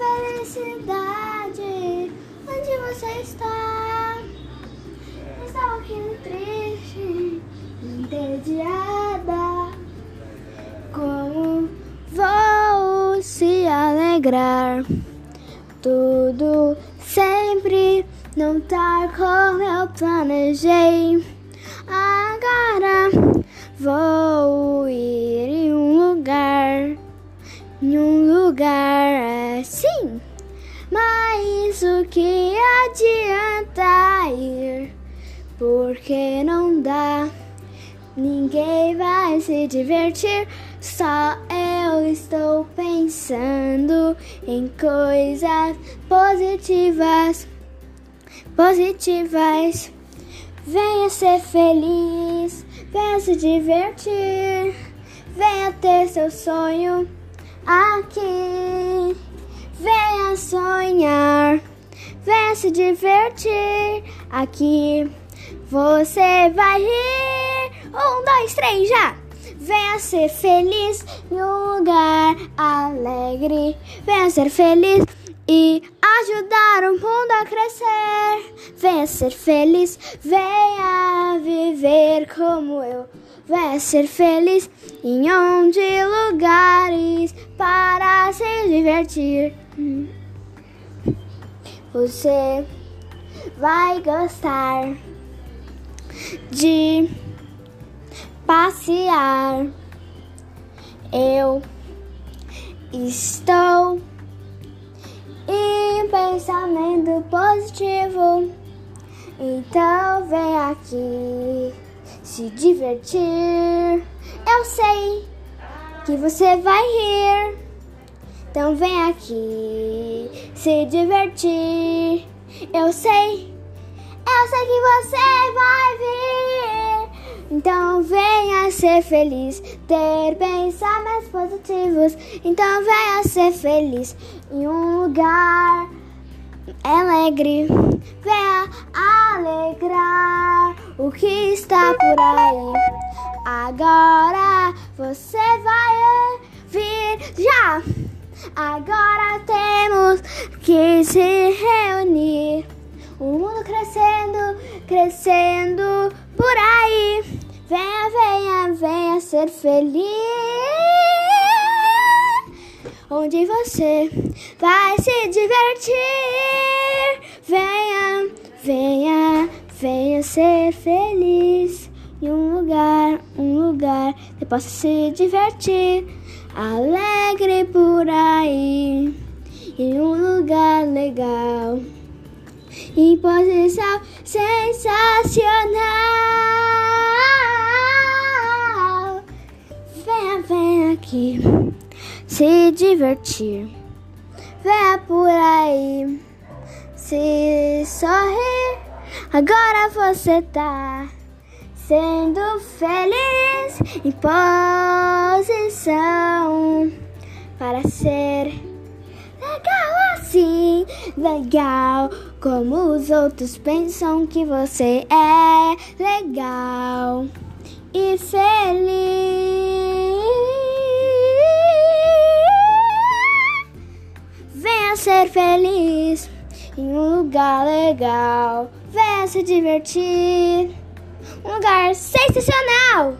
felicidade. Onde você está? Estou aqui triste, entediada. Como vou se alegrar? Tudo sempre não tá como eu planejei. Agora vou Mas o que adianta ir? Porque não dá. Ninguém vai se divertir, só eu estou pensando em coisas positivas. Positivas. Venha ser feliz, venha se divertir, venha ter seu sonho aqui. Venha sonhar, venha se divertir aqui. Você vai rir. Um, dois, três, já! Venha ser feliz em um lugar alegre. Venha ser feliz e ajudar o mundo a crescer. Venha ser feliz, venha viver como eu. Venha ser feliz em onde lugares para se divertir. Você vai gostar de passear. Eu estou em pensamento positivo. Então vem aqui se divertir. Eu sei que você vai rir. Então vem aqui se divertir. Eu sei, eu sei que você vai vir. Então venha ser feliz, ter pensamentos positivos. Então venha ser feliz em um lugar alegre. Venha alegrar o que está por aí. Agora você vai vir já. Agora temos que se reunir. O mundo crescendo, crescendo por aí. Venha, venha, venha ser feliz. Onde você vai se divertir. Venha, venha, venha ser feliz. Em um lugar, um lugar que possa se divertir. Alegre por aí. Em um lugar legal em posição sensacional. Venha, venha aqui se divertir. Venha por aí se sorrir. Agora você tá sendo feliz em posição para ser legal assim, legal. Como os outros pensam que você é legal e feliz. Venha ser feliz em um lugar legal. Venha se divertir. Um lugar sensacional.